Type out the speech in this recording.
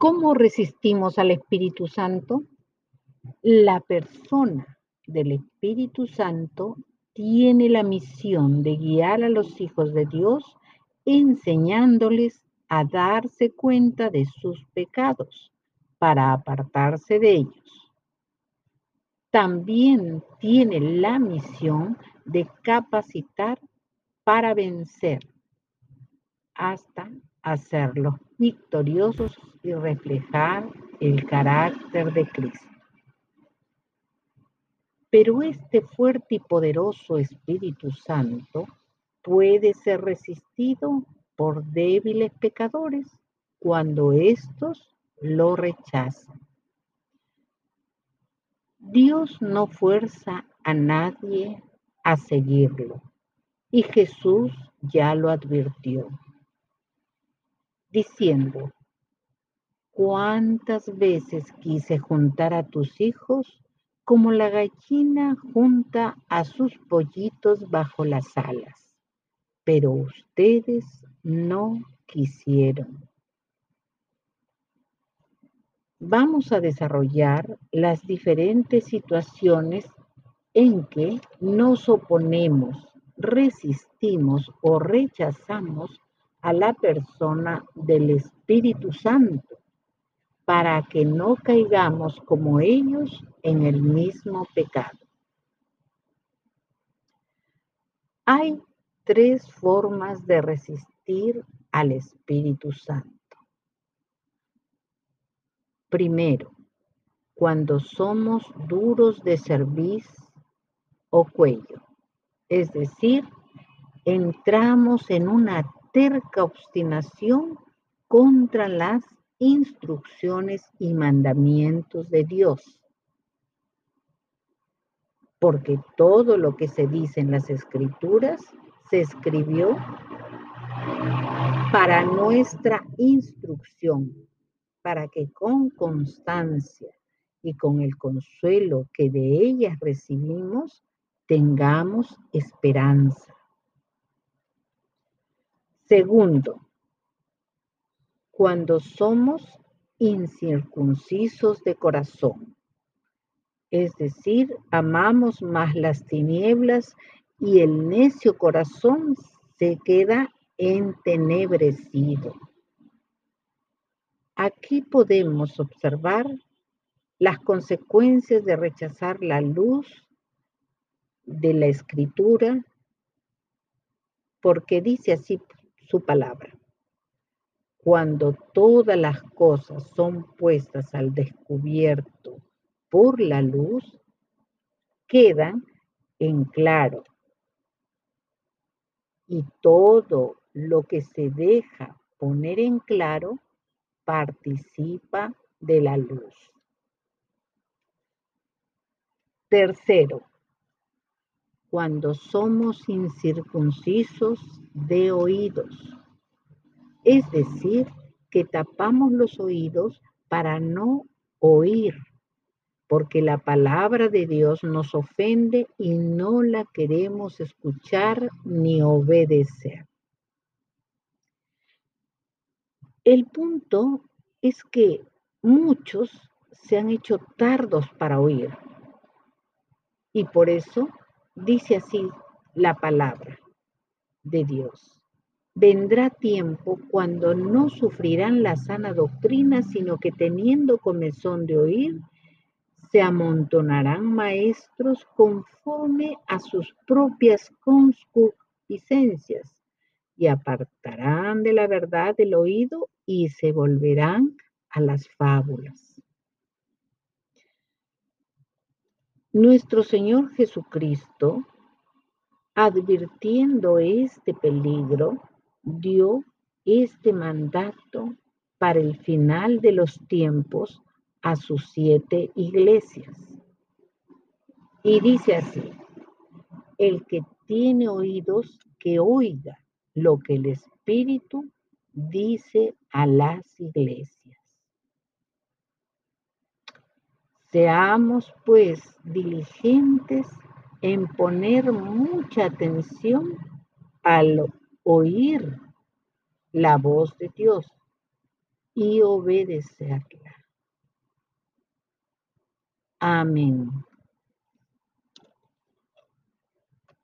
¿Cómo resistimos al Espíritu Santo? La persona del Espíritu Santo tiene la misión de guiar a los hijos de Dios enseñándoles a darse cuenta de sus pecados para apartarse de ellos. También tiene la misión de capacitar para vencer hasta hacerlos victoriosos y reflejar el carácter de Cristo. Pero este fuerte y poderoso Espíritu Santo puede ser resistido por débiles pecadores cuando éstos lo rechazan. Dios no fuerza a nadie a seguirlo y Jesús ya lo advirtió, diciendo, ¿cuántas veces quise juntar a tus hijos como la gallina junta a sus pollitos bajo las alas, pero ustedes no quisieron. Vamos a desarrollar las diferentes situaciones en que nos oponemos, resistimos o rechazamos a la persona del Espíritu Santo para que no caigamos como ellos en el mismo pecado. Hay tres formas de resistir al Espíritu Santo. Primero, cuando somos duros de cerviz o cuello, es decir, entramos en una terca obstinación contra las instrucciones y mandamientos de Dios. Porque todo lo que se dice en las escrituras se escribió para nuestra instrucción, para que con constancia y con el consuelo que de ellas recibimos, tengamos esperanza. Segundo, cuando somos incircuncisos de corazón. Es decir, amamos más las tinieblas y el necio corazón se queda entenebrecido. Aquí podemos observar las consecuencias de rechazar la luz de la escritura, porque dice así su palabra cuando todas las cosas son puestas al descubierto por la luz, quedan en claro. Y todo lo que se deja poner en claro participa de la luz. Tercero, cuando somos incircuncisos de oídos es decir, que tapamos los oídos para no oír, porque la palabra de Dios nos ofende y no la queremos escuchar ni obedecer. El punto es que muchos se han hecho tardos para oír. Y por eso dice así la palabra de Dios. Vendrá tiempo cuando no sufrirán la sana doctrina, sino que teniendo comezón de oír, se amontonarán maestros conforme a sus propias concupiscencias y apartarán de la verdad el oído y se volverán a las fábulas. Nuestro Señor Jesucristo, advirtiendo este peligro, dio este mandato para el final de los tiempos a sus siete iglesias. Y dice así, el que tiene oídos, que oiga lo que el Espíritu dice a las iglesias. Seamos pues diligentes en poner mucha atención a lo oír la voz de Dios y obedecerla. Amén.